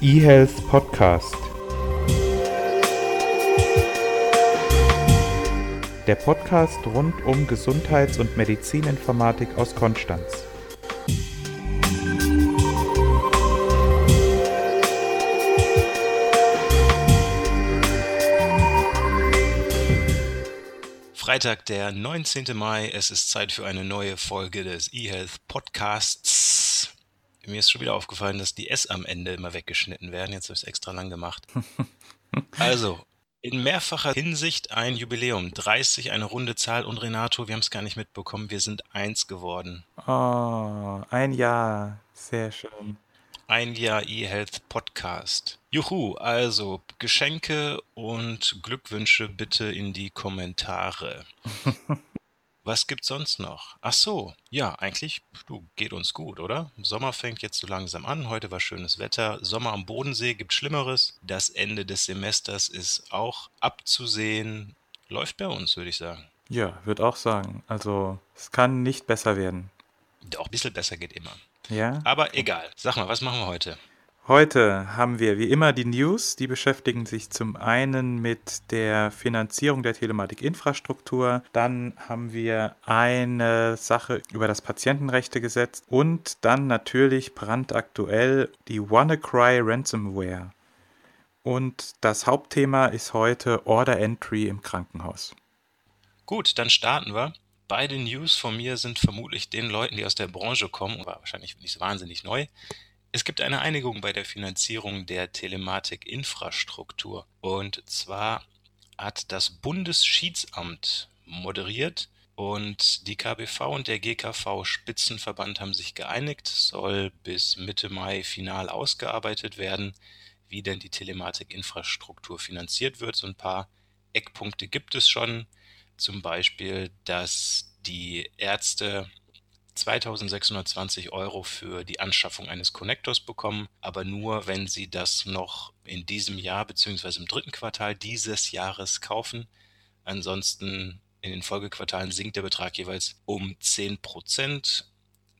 eHealth Podcast. Der Podcast rund um Gesundheits- und Medizininformatik aus Konstanz. Freitag, der 19. Mai. Es ist Zeit für eine neue Folge des eHealth Podcasts. Mir ist schon wieder aufgefallen, dass die S am Ende immer weggeschnitten werden. Jetzt habe ich es extra lang gemacht. Also, in mehrfacher Hinsicht ein Jubiläum. 30, eine runde Zahl. Und Renato, wir haben es gar nicht mitbekommen, wir sind eins geworden. Oh, ein Jahr. Sehr schön. Ein Jahr eHealth Podcast. Juhu, also Geschenke und Glückwünsche bitte in die Kommentare. Was gibt's sonst noch? Ach so, ja, eigentlich, du, geht uns gut, oder? Sommer fängt jetzt so langsam an. Heute war schönes Wetter. Sommer am Bodensee gibt Schlimmeres. Das Ende des Semesters ist auch abzusehen. Läuft bei uns, würde ich sagen. Ja, würde auch sagen. Also, es kann nicht besser werden. Auch ein bisschen besser geht immer. Ja? Aber egal. Sag mal, was machen wir heute? Heute haben wir wie immer die News, die beschäftigen sich zum einen mit der Finanzierung der Telematikinfrastruktur, dann haben wir eine Sache über das Patientenrechtegesetz und dann natürlich brandaktuell die WannaCry Ransomware. Und das Hauptthema ist heute Order Entry im Krankenhaus. Gut, dann starten wir. Beide News von mir sind vermutlich den Leuten, die aus der Branche kommen, aber wahrscheinlich nicht wahnsinnig neu. Es gibt eine Einigung bei der Finanzierung der Telematikinfrastruktur. Und zwar hat das Bundesschiedssamt moderiert und die KBV und der GKV Spitzenverband haben sich geeinigt, soll bis Mitte Mai final ausgearbeitet werden, wie denn die Telematikinfrastruktur finanziert wird. So ein paar Eckpunkte gibt es schon, zum Beispiel, dass die Ärzte 2620 Euro für die Anschaffung eines Connectors bekommen, aber nur, wenn Sie das noch in diesem Jahr bzw. im dritten Quartal dieses Jahres kaufen. Ansonsten in den Folgequartalen sinkt der Betrag jeweils um 10 Prozent.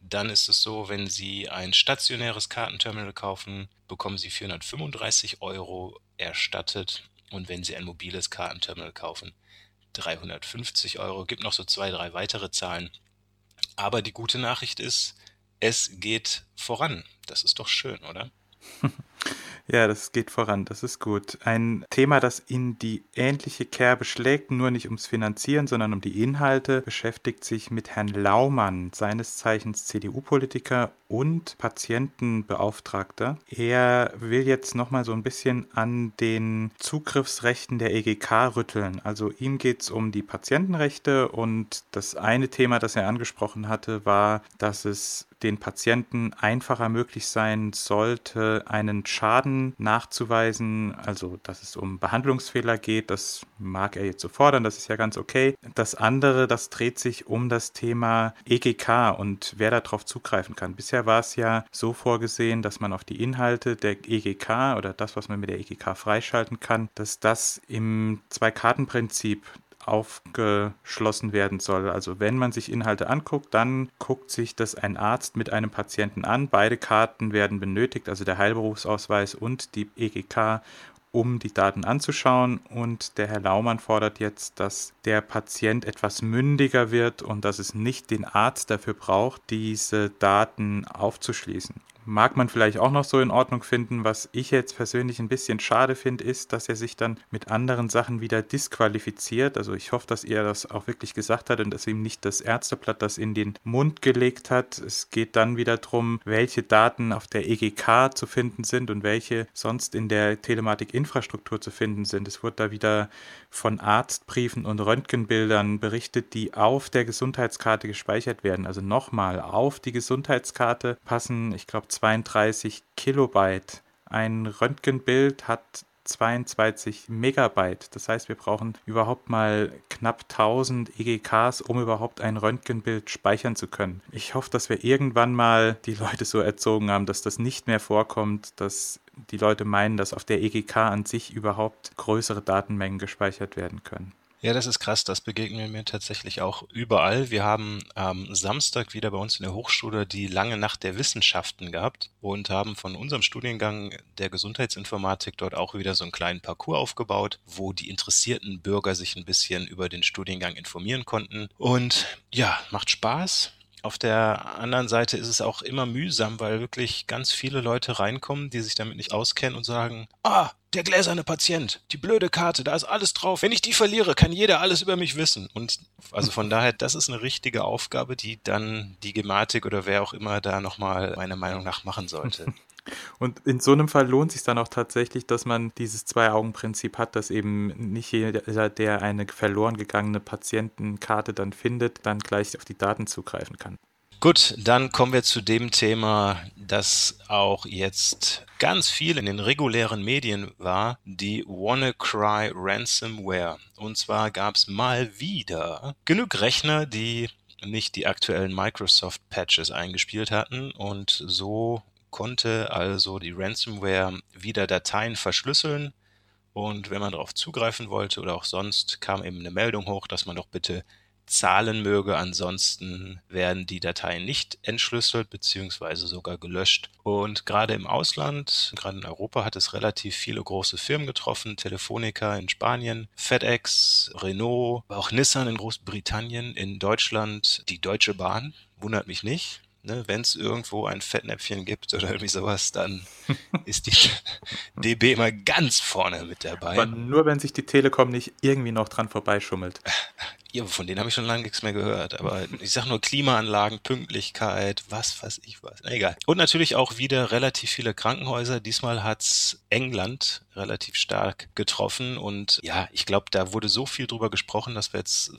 Dann ist es so, wenn Sie ein stationäres Kartenterminal kaufen, bekommen Sie 435 Euro erstattet. Und wenn Sie ein mobiles Kartenterminal kaufen, 350 Euro. Gibt noch so zwei, drei weitere Zahlen. Aber die gute Nachricht ist, es geht voran. Das ist doch schön, oder? Ja, das geht voran, das ist gut. Ein Thema, das in die ähnliche Kerbe schlägt, nur nicht ums Finanzieren, sondern um die Inhalte, beschäftigt sich mit Herrn Laumann, seines Zeichens CDU-Politiker und Patientenbeauftragter. Er will jetzt nochmal so ein bisschen an den Zugriffsrechten der EGK rütteln. Also ihm geht es um die Patientenrechte und das eine Thema, das er angesprochen hatte, war, dass es den Patienten einfacher möglich sein sollte, einen Schaden nachzuweisen, also dass es um Behandlungsfehler geht, das mag er jetzt so fordern, das ist ja ganz okay. Das andere, das dreht sich um das Thema EGK und wer darauf zugreifen kann. Bisher war es ja so vorgesehen, dass man auf die Inhalte der EGK oder das, was man mit der EGK freischalten kann, dass das im Zwei-Karten-Prinzip aufgeschlossen werden soll. Also wenn man sich Inhalte anguckt, dann guckt sich das ein Arzt mit einem Patienten an. Beide Karten werden benötigt, also der Heilberufsausweis und die EGK, um die Daten anzuschauen. Und der Herr Laumann fordert jetzt, dass der Patient etwas mündiger wird und dass es nicht den Arzt dafür braucht, diese Daten aufzuschließen mag man vielleicht auch noch so in Ordnung finden. Was ich jetzt persönlich ein bisschen schade finde, ist, dass er sich dann mit anderen Sachen wieder disqualifiziert. Also ich hoffe, dass er das auch wirklich gesagt hat und dass ihm nicht das Ärzteblatt das in den Mund gelegt hat. Es geht dann wieder darum, welche Daten auf der EGK zu finden sind und welche sonst in der Telematikinfrastruktur zu finden sind. Es wurde da wieder von Arztbriefen und Röntgenbildern berichtet, die auf der Gesundheitskarte gespeichert werden. Also nochmal, auf die Gesundheitskarte passen, ich glaube, 32 Kilobyte. Ein Röntgenbild hat 22 Megabyte. Das heißt, wir brauchen überhaupt mal knapp 1000 EGKs, um überhaupt ein Röntgenbild speichern zu können. Ich hoffe, dass wir irgendwann mal die Leute so erzogen haben, dass das nicht mehr vorkommt, dass die Leute meinen, dass auf der EGK an sich überhaupt größere Datenmengen gespeichert werden können. Ja, das ist krass. Das begegnet mir tatsächlich auch überall. Wir haben am Samstag wieder bei uns in der Hochschule die lange Nacht der Wissenschaften gehabt und haben von unserem Studiengang der Gesundheitsinformatik dort auch wieder so einen kleinen Parcours aufgebaut, wo die interessierten Bürger sich ein bisschen über den Studiengang informieren konnten. Und ja, macht Spaß. Auf der anderen Seite ist es auch immer mühsam, weil wirklich ganz viele Leute reinkommen, die sich damit nicht auskennen und sagen, ah, der gläserne Patient, die blöde Karte, da ist alles drauf. Wenn ich die verliere, kann jeder alles über mich wissen. Und also von daher, das ist eine richtige Aufgabe, die dann die Gematik oder wer auch immer da nochmal meiner Meinung nach machen sollte. Und in so einem Fall lohnt sich dann auch tatsächlich, dass man dieses Zwei-Augen-Prinzip hat, dass eben nicht jeder, der eine verloren gegangene Patientenkarte dann findet, dann gleich auf die Daten zugreifen kann. Gut, dann kommen wir zu dem Thema, das auch jetzt ganz viel in den regulären Medien war, die WannaCry Ransomware. Und zwar gab es mal wieder genug Rechner, die nicht die aktuellen Microsoft-Patches eingespielt hatten und so konnte also die Ransomware wieder Dateien verschlüsseln und wenn man darauf zugreifen wollte oder auch sonst, kam eben eine Meldung hoch, dass man doch bitte zahlen möge. Ansonsten werden die Dateien nicht entschlüsselt beziehungsweise sogar gelöscht. Und gerade im Ausland, gerade in Europa, hat es relativ viele große Firmen getroffen. Telefonica in Spanien, FedEx, Renault, auch Nissan in Großbritannien, in Deutschland die Deutsche Bahn. Wundert mich nicht. Ne, Wenn es irgendwo ein Fettnäpfchen gibt oder irgendwie sowas, dann ist die DB immer ganz vorne mit dabei. Aber nur wenn sich die Telekom nicht irgendwie noch dran vorbeischummelt. Ja, von denen habe ich schon lange nichts mehr gehört. Aber ich sage nur Klimaanlagen, Pünktlichkeit, was weiß ich was. Egal. Und natürlich auch wieder relativ viele Krankenhäuser. Diesmal hat's England relativ stark getroffen. Und ja, ich glaube, da wurde so viel drüber gesprochen, dass wir jetzt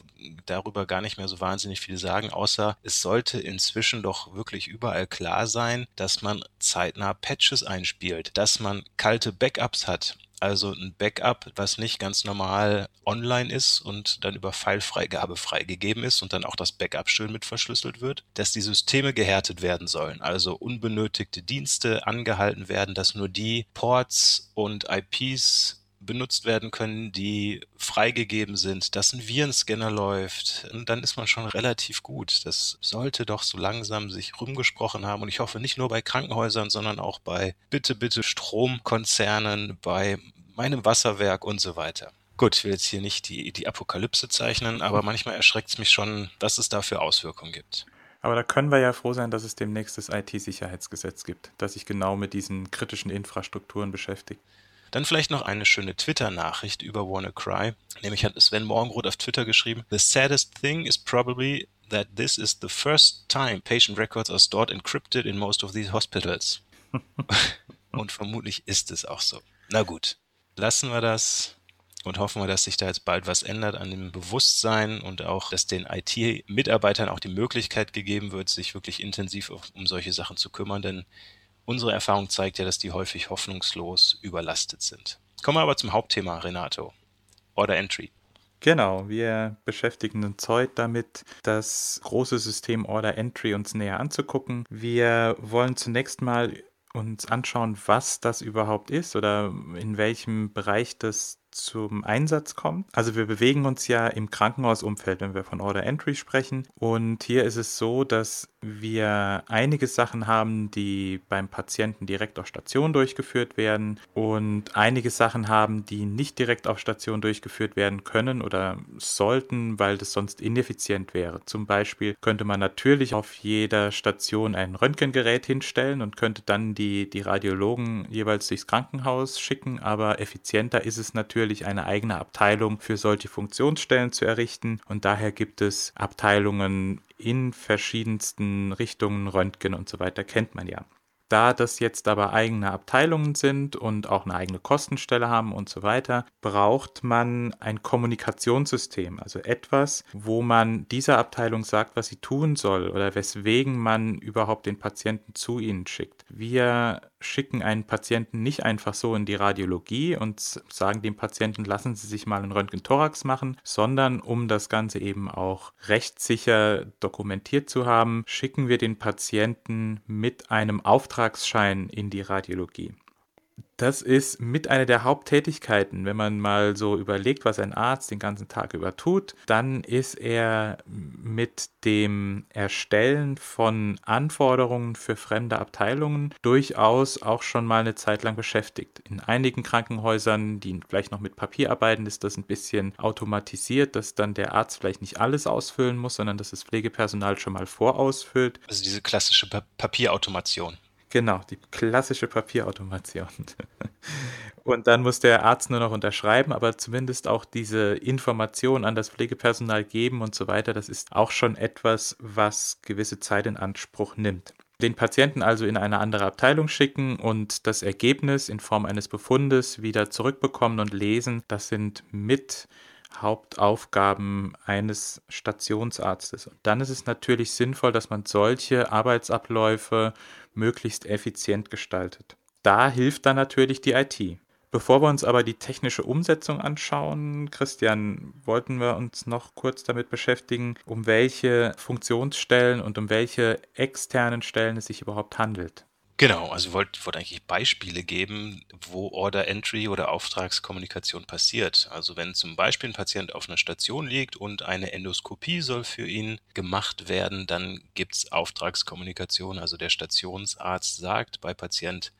darüber gar nicht mehr so wahnsinnig viel sagen, außer es sollte inzwischen doch wirklich überall klar sein, dass man zeitnah Patches einspielt, dass man kalte Backups hat also ein Backup, was nicht ganz normal online ist und dann über Filefreigabe freigegeben ist und dann auch das Backup schön mit verschlüsselt wird, dass die Systeme gehärtet werden sollen, also unbenötigte Dienste angehalten werden, dass nur die Ports und IPs benutzt werden können, die freigegeben sind, dass ein Virenscanner läuft, dann ist man schon relativ gut. Das sollte doch so langsam sich rumgesprochen haben und ich hoffe nicht nur bei Krankenhäusern, sondern auch bei bitte, bitte Stromkonzernen, bei meinem Wasserwerk und so weiter. Gut, ich will jetzt hier nicht die, die Apokalypse zeichnen, aber manchmal erschreckt es mich schon, dass es dafür Auswirkungen gibt. Aber da können wir ja froh sein, dass es demnächst das IT-Sicherheitsgesetz gibt, das sich genau mit diesen kritischen Infrastrukturen beschäftigt. Dann vielleicht noch eine schöne Twitter-Nachricht über WannaCry. Nämlich hat Sven Morgenroth auf Twitter geschrieben: The saddest thing is probably that this is the first time patient records are stored encrypted in most of these hospitals. Und vermutlich ist es auch so. Na gut, lassen wir das und hoffen wir, dass sich da jetzt bald was ändert an dem Bewusstsein und auch, dass den IT-Mitarbeitern auch die Möglichkeit gegeben wird, sich wirklich intensiv um solche Sachen zu kümmern, denn Unsere Erfahrung zeigt ja, dass die häufig hoffnungslos überlastet sind. Kommen wir aber zum Hauptthema, Renato. Order Entry. Genau, wir beschäftigen uns heute damit, das große System Order Entry uns näher anzugucken. Wir wollen zunächst mal uns anschauen, was das überhaupt ist oder in welchem Bereich das zum Einsatz kommt. Also wir bewegen uns ja im Krankenhausumfeld, wenn wir von Order Entry sprechen. Und hier ist es so, dass wir einige Sachen haben, die beim Patienten direkt auf Station durchgeführt werden und einige Sachen haben, die nicht direkt auf Station durchgeführt werden können oder sollten, weil das sonst ineffizient wäre. Zum Beispiel könnte man natürlich auf jeder Station ein Röntgengerät hinstellen und könnte dann die, die Radiologen jeweils durchs Krankenhaus schicken, aber effizienter ist es natürlich eine eigene Abteilung für solche Funktionsstellen zu errichten und daher gibt es Abteilungen in verschiedensten Richtungen, Röntgen und so weiter, kennt man ja. Da das jetzt aber eigene Abteilungen sind und auch eine eigene Kostenstelle haben und so weiter, braucht man ein Kommunikationssystem, also etwas, wo man dieser Abteilung sagt, was sie tun soll oder weswegen man überhaupt den Patienten zu ihnen schickt. Wir schicken einen Patienten nicht einfach so in die Radiologie und sagen dem Patienten, lassen Sie sich mal einen Röntgen-Thorax machen, sondern um das Ganze eben auch rechtssicher dokumentiert zu haben, schicken wir den Patienten mit einem Auftragsschein in die Radiologie. Das ist mit einer der Haupttätigkeiten. Wenn man mal so überlegt, was ein Arzt den ganzen Tag über tut, dann ist er mit dem Erstellen von Anforderungen für fremde Abteilungen durchaus auch schon mal eine Zeit lang beschäftigt. In einigen Krankenhäusern, die vielleicht noch mit Papier arbeiten, ist das ein bisschen automatisiert, dass dann der Arzt vielleicht nicht alles ausfüllen muss, sondern dass das Pflegepersonal schon mal vorausfüllt. Also diese klassische pa Papierautomation. Genau, die klassische Papierautomation. Und dann muss der Arzt nur noch unterschreiben, aber zumindest auch diese Information an das Pflegepersonal geben und so weiter, das ist auch schon etwas, was gewisse Zeit in Anspruch nimmt. Den Patienten also in eine andere Abteilung schicken und das Ergebnis in Form eines Befundes wieder zurückbekommen und lesen, das sind mit Hauptaufgaben eines Stationsarztes. Und dann ist es natürlich sinnvoll, dass man solche Arbeitsabläufe möglichst effizient gestaltet. Da hilft dann natürlich die IT. Bevor wir uns aber die technische Umsetzung anschauen, Christian, wollten wir uns noch kurz damit beschäftigen, um welche Funktionsstellen und um welche externen Stellen es sich überhaupt handelt. Genau, also wollte wollt eigentlich Beispiele geben, wo Order Entry oder Auftragskommunikation passiert. Also wenn zum Beispiel ein Patient auf einer Station liegt und eine Endoskopie soll für ihn gemacht werden, dann gibt's Auftragskommunikation. Also der Stationsarzt sagt bei Patient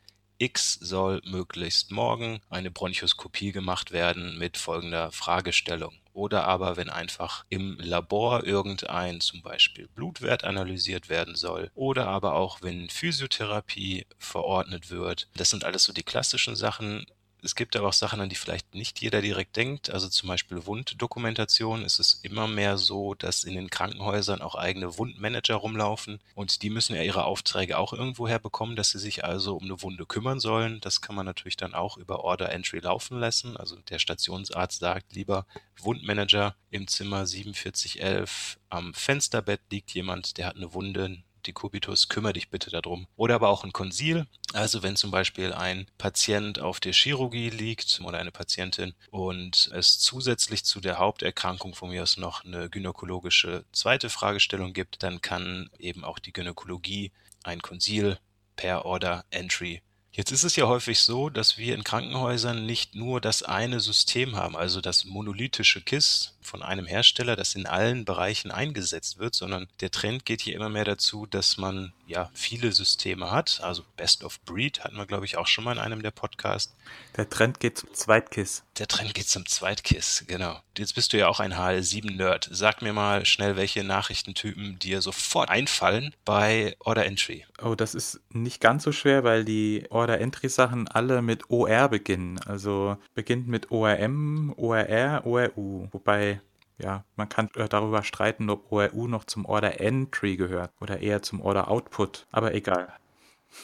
X soll möglichst morgen eine Bronchoskopie gemacht werden mit folgender Fragestellung. Oder aber wenn einfach im Labor irgendein zum Beispiel Blutwert analysiert werden soll. Oder aber auch wenn Physiotherapie verordnet wird. Das sind alles so die klassischen Sachen es gibt aber auch Sachen, an die vielleicht nicht jeder direkt denkt. Also zum Beispiel Wunddokumentation ist es immer mehr so, dass in den Krankenhäusern auch eigene Wundmanager rumlaufen und die müssen ja ihre Aufträge auch irgendwo herbekommen, dass sie sich also um eine Wunde kümmern sollen. Das kann man natürlich dann auch über Order Entry laufen lassen. Also der Stationsarzt sagt lieber Wundmanager im Zimmer 4711 am Fensterbett liegt jemand, der hat eine Wunde, Dekubitus, kümmere dich bitte darum. Oder aber auch ein Konsil, also wenn zum Beispiel ein Patient auf der Chirurgie liegt oder eine Patientin und es zusätzlich zu der Haupterkrankung von mir aus noch eine gynäkologische zweite Fragestellung gibt, dann kann eben auch die Gynäkologie ein Konsil per Order Entry Jetzt ist es ja häufig so, dass wir in Krankenhäusern nicht nur das eine System haben, also das monolithische KISS von einem Hersteller, das in allen Bereichen eingesetzt wird, sondern der Trend geht hier immer mehr dazu, dass man ja viele Systeme hat. Also Best of Breed hatten wir, glaube ich, auch schon mal in einem der Podcasts. Der Trend geht zum Zweitkiss. Der Trend geht zum Zweitkiss, genau. Jetzt bist du ja auch ein HL7-Nerd. Sag mir mal schnell, welche Nachrichtentypen dir sofort einfallen bei Order Entry. Oh, das ist nicht ganz so schwer, weil die Order Entry-Sachen alle mit OR beginnen. Also beginnt mit ORM, ORR, ORU. Wobei ja, man kann äh, darüber streiten, ob ORU noch zum Order Entry gehört oder eher zum Order Output, aber egal.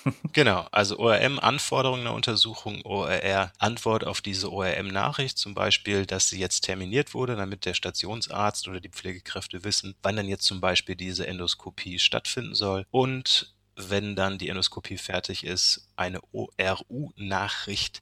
genau, also ORM Anforderungen der Untersuchung, ORR Antwort auf diese ORM Nachricht, zum Beispiel, dass sie jetzt terminiert wurde, damit der Stationsarzt oder die Pflegekräfte wissen, wann dann jetzt zum Beispiel diese Endoskopie stattfinden soll und wenn dann die Endoskopie fertig ist, eine ORU Nachricht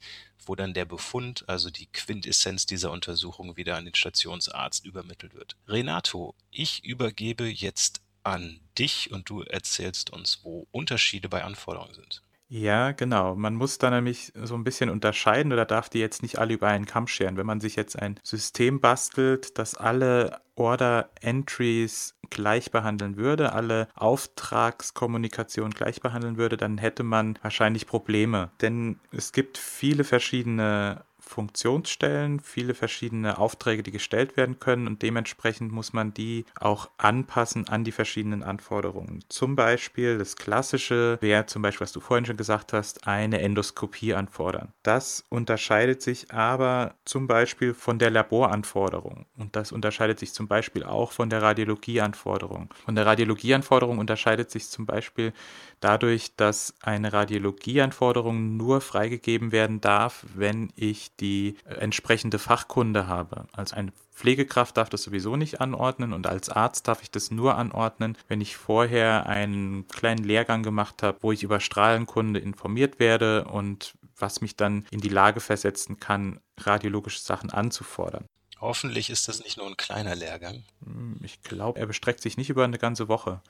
wo dann der Befund, also die Quintessenz dieser Untersuchung wieder an den Stationsarzt übermittelt wird. Renato, ich übergebe jetzt an dich und du erzählst uns, wo Unterschiede bei Anforderungen sind. Ja, genau. Man muss da nämlich so ein bisschen unterscheiden oder darf die jetzt nicht alle über einen Kamm scheren. Wenn man sich jetzt ein System bastelt, das alle Order Entries gleich behandeln würde, alle Auftragskommunikation gleich behandeln würde, dann hätte man wahrscheinlich Probleme. Denn es gibt viele verschiedene Funktionsstellen, viele verschiedene Aufträge, die gestellt werden können und dementsprechend muss man die auch anpassen an die verschiedenen Anforderungen. Zum Beispiel das Klassische wäre zum Beispiel, was du vorhin schon gesagt hast, eine Endoskopie anfordern. Das unterscheidet sich aber zum Beispiel von der Laboranforderung und das unterscheidet sich zum Beispiel auch von der Radiologieanforderung. Von der Radiologieanforderung unterscheidet sich zum Beispiel dadurch, dass eine Radiologieanforderung nur freigegeben werden darf, wenn ich die äh, entsprechende Fachkunde habe. Als eine Pflegekraft darf das sowieso nicht anordnen und als Arzt darf ich das nur anordnen, wenn ich vorher einen kleinen Lehrgang gemacht habe, wo ich über Strahlenkunde informiert werde und was mich dann in die Lage versetzen kann, radiologische Sachen anzufordern. Hoffentlich ist das nicht nur ein kleiner Lehrgang. Hm, ich glaube, er bestreckt sich nicht über eine ganze Woche.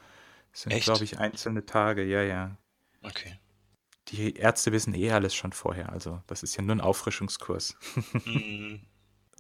Es sind, glaube ich, einzelne Tage, ja, ja. Okay. Die Ärzte wissen eh alles schon vorher. Also das ist ja nur ein Auffrischungskurs. Mhm.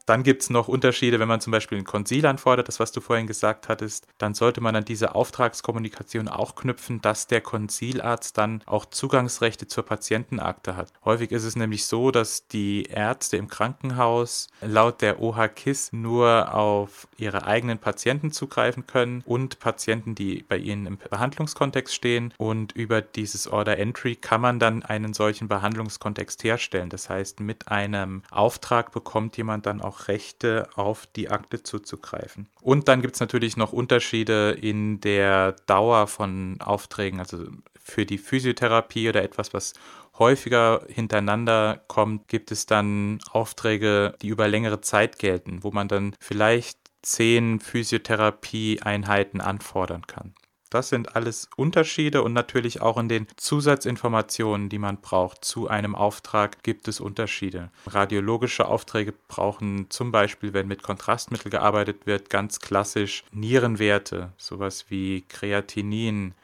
Dann gibt es noch Unterschiede, wenn man zum Beispiel ein Konsil anfordert, das was du vorhin gesagt hattest, dann sollte man an diese Auftragskommunikation auch knüpfen, dass der Konsilarzt dann auch Zugangsrechte zur Patientenakte hat. Häufig ist es nämlich so, dass die Ärzte im Krankenhaus laut der OHKIS nur auf ihre eigenen Patienten zugreifen können und Patienten, die bei ihnen im Behandlungskontext stehen. Und über dieses Order Entry kann man dann einen solchen Behandlungskontext herstellen. Das heißt, mit einem Auftrag bekommt jemand dann auch auch Rechte auf die Akte zuzugreifen. Und dann gibt es natürlich noch Unterschiede in der Dauer von Aufträgen, also für die Physiotherapie oder etwas, was häufiger hintereinander kommt, gibt es dann Aufträge, die über längere Zeit gelten, wo man dann vielleicht zehn Physiotherapie-Einheiten anfordern kann. Das sind alles Unterschiede und natürlich auch in den Zusatzinformationen, die man braucht zu einem Auftrag, gibt es Unterschiede. Radiologische Aufträge brauchen zum Beispiel, wenn mit Kontrastmittel gearbeitet wird, ganz klassisch Nierenwerte, sowas wie Kreatinin,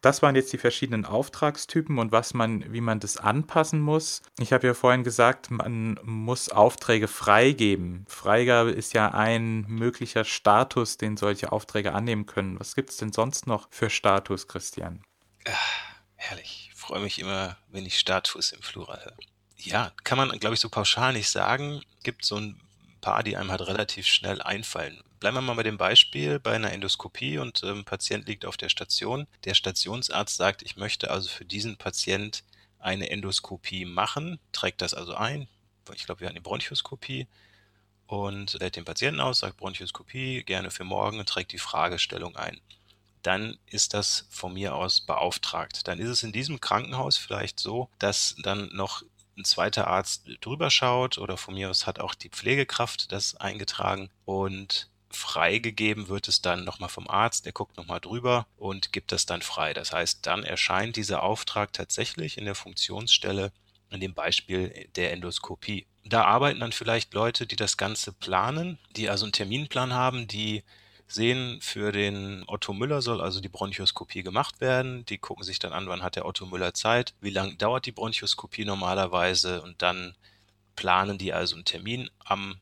das waren jetzt die verschiedenen Auftragstypen und was man, wie man das anpassen muss. Ich habe ja vorhin gesagt, man muss Aufträge freigeben. Freigabe ist ja ein möglicher Status, den solche Aufträge annehmen können. Was gibt es denn sonst noch für Status, Christian? Ach, herrlich. Ich freue mich immer, wenn ich Status im Plural höre. Ja, kann man, glaube ich, so pauschal nicht sagen. Gibt so ein paar, die einem halt relativ schnell einfallen. Bleiben wir mal bei dem Beispiel bei einer Endoskopie und ähm, Patient liegt auf der Station. Der Stationsarzt sagt, ich möchte also für diesen Patient eine Endoskopie machen, trägt das also ein. Ich glaube, wir hatten die Bronchoskopie und lädt den Patienten aus, sagt Bronchoskopie, gerne für morgen und trägt die Fragestellung ein. Dann ist das von mir aus beauftragt. Dann ist es in diesem Krankenhaus vielleicht so, dass dann noch ein zweiter Arzt drüber schaut oder von mir aus hat auch die Pflegekraft das eingetragen und freigegeben wird es dann nochmal vom Arzt, der guckt nochmal drüber und gibt das dann frei. Das heißt, dann erscheint dieser Auftrag tatsächlich in der Funktionsstelle in dem Beispiel der Endoskopie. Da arbeiten dann vielleicht Leute, die das Ganze planen, die also einen Terminplan haben, die sehen, für den Otto Müller soll also die Bronchoskopie gemacht werden. Die gucken sich dann an, wann hat der Otto Müller Zeit, wie lange dauert die Bronchoskopie normalerweise und dann planen die also einen Termin am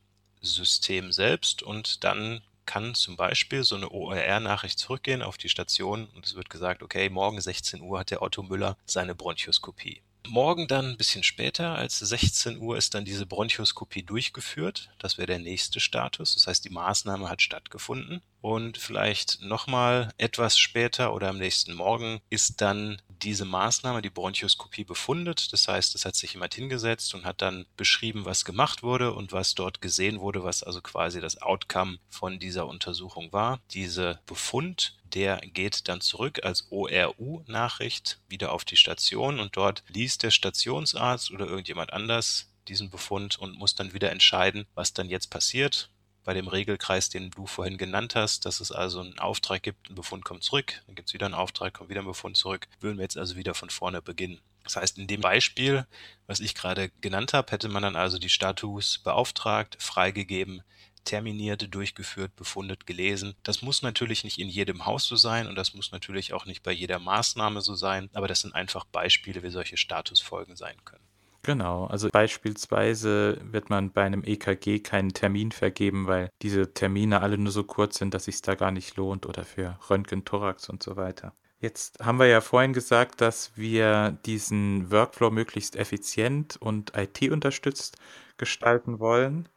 System selbst und dann kann zum Beispiel so eine ORR-Nachricht zurückgehen auf die Station und es wird gesagt, okay, morgen 16 Uhr hat der Otto Müller seine Bronchoskopie. Morgen dann ein bisschen später, als 16 Uhr, ist dann diese Bronchoskopie durchgeführt. Das wäre der nächste Status. Das heißt, die Maßnahme hat stattgefunden. Und vielleicht nochmal etwas später oder am nächsten Morgen ist dann diese Maßnahme, die Bronchoskopie, befundet. Das heißt, es hat sich jemand hingesetzt und hat dann beschrieben, was gemacht wurde und was dort gesehen wurde, was also quasi das Outcome von dieser Untersuchung war. Diese Befund der geht dann zurück als ORU-Nachricht wieder auf die Station und dort liest der Stationsarzt oder irgendjemand anders diesen Befund und muss dann wieder entscheiden, was dann jetzt passiert. Bei dem Regelkreis, den du vorhin genannt hast, dass es also einen Auftrag gibt, ein Befund kommt zurück, dann gibt es wieder einen Auftrag, kommt wieder ein Befund zurück, würden wir jetzt also wieder von vorne beginnen. Das heißt, in dem Beispiel, was ich gerade genannt habe, hätte man dann also die Status beauftragt, freigegeben, terminiert, durchgeführt, befundet, gelesen. Das muss natürlich nicht in jedem Haus so sein und das muss natürlich auch nicht bei jeder Maßnahme so sein, aber das sind einfach Beispiele, wie solche Statusfolgen sein können. Genau, also beispielsweise wird man bei einem EKG keinen Termin vergeben, weil diese Termine alle nur so kurz sind, dass es da gar nicht lohnt oder für Röntgen, Thorax und so weiter. Jetzt haben wir ja vorhin gesagt, dass wir diesen Workflow möglichst effizient und IT-unterstützt gestalten wollen.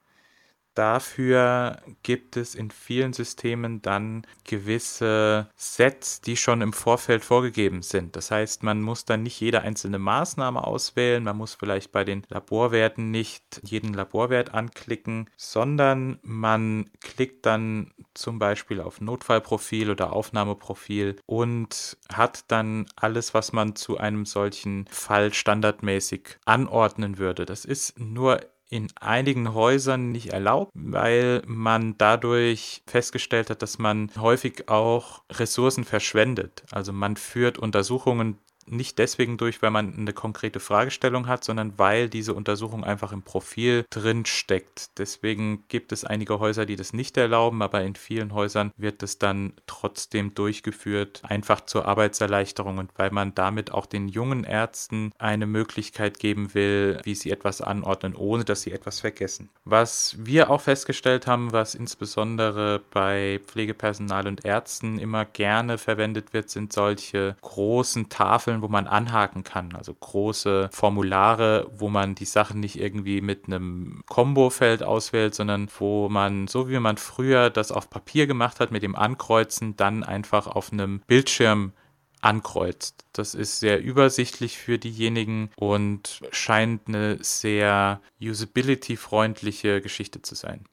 Dafür gibt es in vielen Systemen dann gewisse Sets, die schon im Vorfeld vorgegeben sind. Das heißt, man muss dann nicht jede einzelne Maßnahme auswählen, man muss vielleicht bei den Laborwerten nicht jeden Laborwert anklicken, sondern man klickt dann zum Beispiel auf Notfallprofil oder Aufnahmeprofil und hat dann alles, was man zu einem solchen Fall standardmäßig anordnen würde. Das ist nur in einigen Häusern nicht erlaubt, weil man dadurch festgestellt hat, dass man häufig auch Ressourcen verschwendet. Also man führt Untersuchungen nicht deswegen durch, weil man eine konkrete Fragestellung hat, sondern weil diese Untersuchung einfach im Profil drin steckt. Deswegen gibt es einige Häuser, die das nicht erlauben, aber in vielen Häusern wird es dann trotzdem durchgeführt, einfach zur Arbeitserleichterung und weil man damit auch den jungen Ärzten eine Möglichkeit geben will, wie sie etwas anordnen, ohne dass sie etwas vergessen. Was wir auch festgestellt haben, was insbesondere bei Pflegepersonal und Ärzten immer gerne verwendet wird, sind solche großen Tafeln, wo man anhaken kann. Also große Formulare, wo man die Sachen nicht irgendwie mit einem Kombofeld auswählt, sondern wo man, so wie man früher das auf Papier gemacht hat, mit dem Ankreuzen, dann einfach auf einem Bildschirm ankreuzt. Das ist sehr übersichtlich für diejenigen und scheint eine sehr usability-freundliche Geschichte zu sein.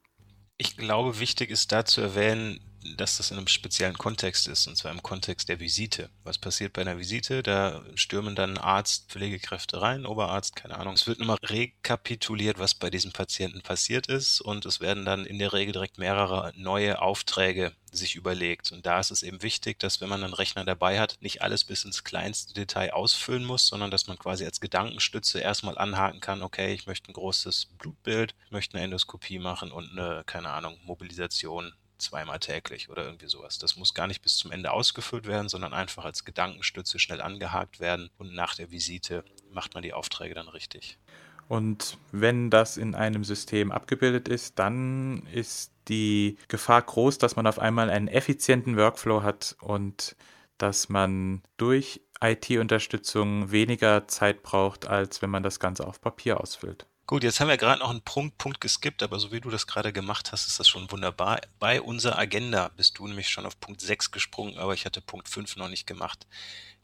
Ich glaube, wichtig ist da zu erwähnen, dass das in einem speziellen Kontext ist, und zwar im Kontext der Visite. Was passiert bei einer Visite? Da stürmen dann Arzt, Pflegekräfte rein, Oberarzt, keine Ahnung. Es wird nochmal rekapituliert, was bei diesem Patienten passiert ist, und es werden dann in der Regel direkt mehrere neue Aufträge sich überlegt. Und da ist es eben wichtig, dass wenn man einen Rechner dabei hat, nicht alles bis ins kleinste Detail ausfüllen muss, sondern dass man quasi als Gedankenstütze erstmal anhaken kann, okay, ich möchte ein großes Blutbild, möchte eine Endoskopie machen und eine, keine Ahnung, Mobilisation zweimal täglich oder irgendwie sowas. Das muss gar nicht bis zum Ende ausgefüllt werden, sondern einfach als Gedankenstütze schnell angehakt werden und nach der Visite macht man die Aufträge dann richtig. Und wenn das in einem System abgebildet ist, dann ist die Gefahr groß, dass man auf einmal einen effizienten Workflow hat und dass man durch IT-Unterstützung weniger Zeit braucht, als wenn man das Ganze auf Papier ausfüllt. Gut, jetzt haben wir gerade noch einen Punkt, Punkt geskippt, aber so wie du das gerade gemacht hast, ist das schon wunderbar. Bei unserer Agenda bist du nämlich schon auf Punkt 6 gesprungen, aber ich hatte Punkt 5 noch nicht gemacht,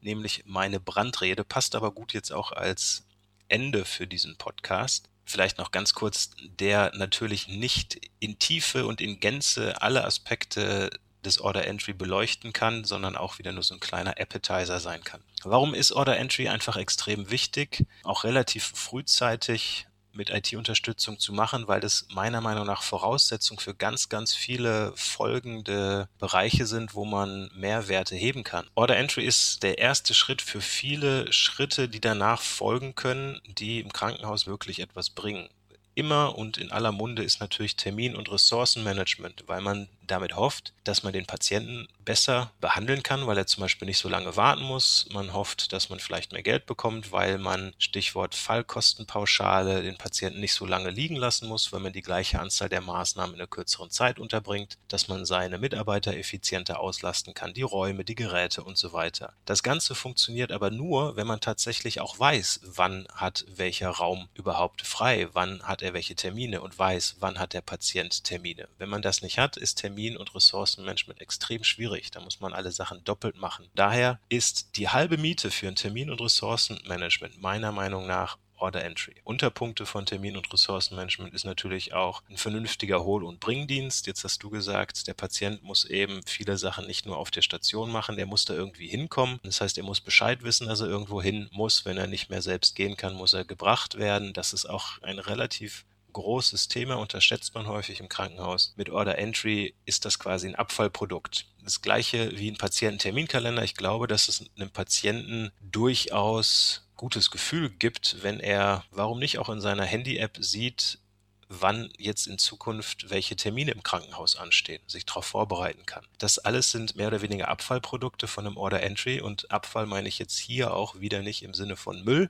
nämlich meine Brandrede. Passt aber gut jetzt auch als Ende für diesen Podcast. Vielleicht noch ganz kurz, der natürlich nicht in Tiefe und in Gänze alle Aspekte des Order Entry beleuchten kann, sondern auch wieder nur so ein kleiner Appetizer sein kann. Warum ist Order Entry einfach extrem wichtig? Auch relativ frühzeitig mit IT-Unterstützung zu machen, weil das meiner Meinung nach Voraussetzung für ganz, ganz viele folgende Bereiche sind, wo man Mehrwerte heben kann. Order Entry ist der erste Schritt für viele Schritte, die danach folgen können, die im Krankenhaus wirklich etwas bringen immer und in aller Munde ist natürlich Termin- und Ressourcenmanagement, weil man damit hofft, dass man den Patienten besser behandeln kann, weil er zum Beispiel nicht so lange warten muss. Man hofft, dass man vielleicht mehr Geld bekommt, weil man, Stichwort Fallkostenpauschale, den Patienten nicht so lange liegen lassen muss, weil man die gleiche Anzahl der Maßnahmen in einer kürzeren Zeit unterbringt, dass man seine Mitarbeiter effizienter auslasten kann, die Räume, die Geräte und so weiter. Das Ganze funktioniert aber nur, wenn man tatsächlich auch weiß, wann hat welcher Raum überhaupt frei, wann hat er welche Termine und weiß, wann hat der Patient Termine. Wenn man das nicht hat, ist Termin- und Ressourcenmanagement extrem schwierig. Da muss man alle Sachen doppelt machen. Daher ist die halbe Miete für ein Termin- und Ressourcenmanagement meiner Meinung nach Order Entry. Unterpunkte von Termin- und Ressourcenmanagement ist natürlich auch ein vernünftiger Hohl- und Bringdienst. Jetzt hast du gesagt, der Patient muss eben viele Sachen nicht nur auf der Station machen, der muss da irgendwie hinkommen. Das heißt, er muss Bescheid wissen, dass er irgendwo hin muss. Wenn er nicht mehr selbst gehen kann, muss er gebracht werden. Das ist auch ein relativ großes Thema, unterschätzt man häufig im Krankenhaus. Mit Order Entry ist das quasi ein Abfallprodukt. Das gleiche wie ein Patiententerminkalender. Ich glaube, dass es einem Patienten durchaus gutes Gefühl gibt, wenn er, warum nicht auch in seiner Handy-App sieht, wann jetzt in Zukunft welche Termine im Krankenhaus anstehen, sich darauf vorbereiten kann. Das alles sind mehr oder weniger Abfallprodukte von einem Order Entry und Abfall meine ich jetzt hier auch wieder nicht im Sinne von Müll,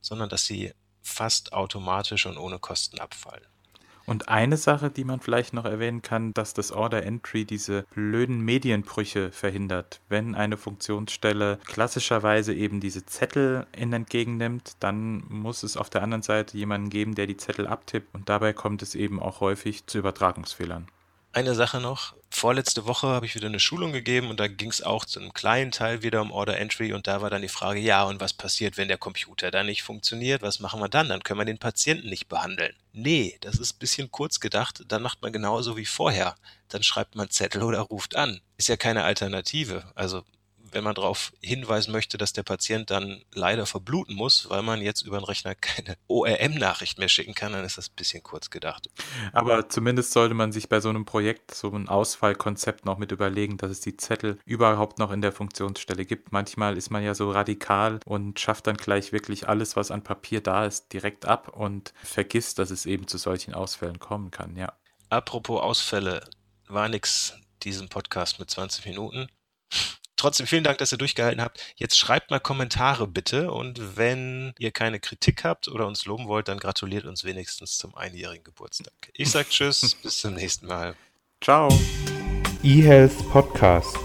sondern dass sie fast automatisch und ohne Kosten abfallen. Und eine Sache, die man vielleicht noch erwähnen kann, dass das Order Entry diese blöden Medienbrüche verhindert. Wenn eine Funktionsstelle klassischerweise eben diese Zettel in entgegennimmt, dann muss es auf der anderen Seite jemanden geben, der die Zettel abtippt und dabei kommt es eben auch häufig zu Übertragungsfehlern. Eine Sache noch. Vorletzte Woche habe ich wieder eine Schulung gegeben und da ging es auch zu einem kleinen Teil wieder um Order Entry und da war dann die Frage, ja, und was passiert, wenn der Computer dann nicht funktioniert? Was machen wir dann? Dann können wir den Patienten nicht behandeln. Nee, das ist ein bisschen kurz gedacht. Dann macht man genauso wie vorher. Dann schreibt man Zettel oder ruft an. Ist ja keine Alternative. Also wenn man darauf hinweisen möchte, dass der Patient dann leider verbluten muss, weil man jetzt über den Rechner keine ORM-Nachricht mehr schicken kann, dann ist das ein bisschen kurz gedacht. Aber zumindest sollte man sich bei so einem Projekt so ein Ausfallkonzept noch mit überlegen, dass es die Zettel überhaupt noch in der Funktionsstelle gibt. Manchmal ist man ja so radikal und schafft dann gleich wirklich alles, was an Papier da ist, direkt ab und vergisst, dass es eben zu solchen Ausfällen kommen kann, ja. Apropos Ausfälle, war nix diesen Podcast mit 20 Minuten. Trotzdem vielen Dank, dass ihr durchgehalten habt. Jetzt schreibt mal Kommentare bitte und wenn ihr keine Kritik habt oder uns loben wollt, dann gratuliert uns wenigstens zum einjährigen Geburtstag. Ich sag Tschüss, bis zum nächsten Mal. Ciao. eHealth Podcast.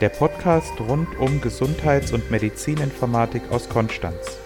Der Podcast rund um Gesundheits- und Medizininformatik aus Konstanz.